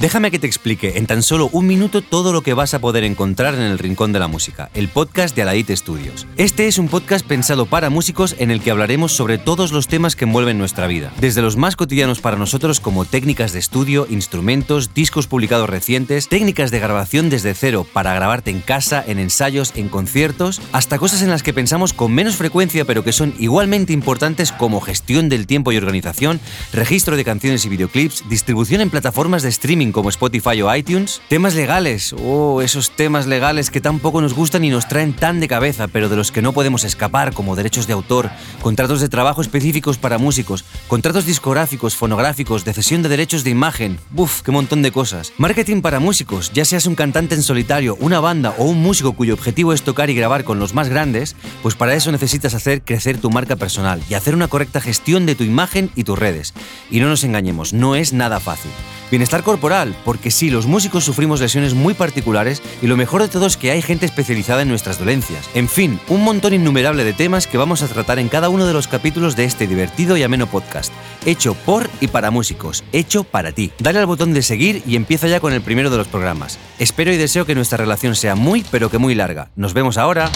Déjame que te explique en tan solo un minuto todo lo que vas a poder encontrar en el Rincón de la Música, el podcast de Aladit Studios. Este es un podcast pensado para músicos en el que hablaremos sobre todos los temas que envuelven nuestra vida, desde los más cotidianos para nosotros como técnicas de estudio, instrumentos, discos publicados recientes, técnicas de grabación desde cero para grabarte en casa, en ensayos, en conciertos, hasta cosas en las que pensamos con menos frecuencia pero que son igualmente importantes como gestión del tiempo y organización, registro de canciones y videoclips, distribución en plataformas de streaming como Spotify o iTunes. Temas legales, oh, esos temas legales que tampoco nos gustan y nos traen tan de cabeza, pero de los que no podemos escapar, como derechos de autor, contratos de trabajo específicos para músicos, contratos discográficos, fonográficos, de cesión de derechos de imagen, ¡buf! ¡Qué montón de cosas! Marketing para músicos, ya seas un cantante en solitario, una banda o un músico cuyo objetivo es tocar y grabar con los más grandes, pues para eso necesitas hacer crecer tu marca personal y hacer una correcta gestión de tu imagen y tus redes. Y no nos engañemos, no es nada fácil. Bienestar corporal, porque sí, los músicos sufrimos lesiones muy particulares y lo mejor de todo es que hay gente especializada en nuestras dolencias. En fin, un montón innumerable de temas que vamos a tratar en cada uno de los capítulos de este divertido y ameno podcast, hecho por y para músicos, hecho para ti. Dale al botón de seguir y empieza ya con el primero de los programas. Espero y deseo que nuestra relación sea muy pero que muy larga. Nos vemos ahora.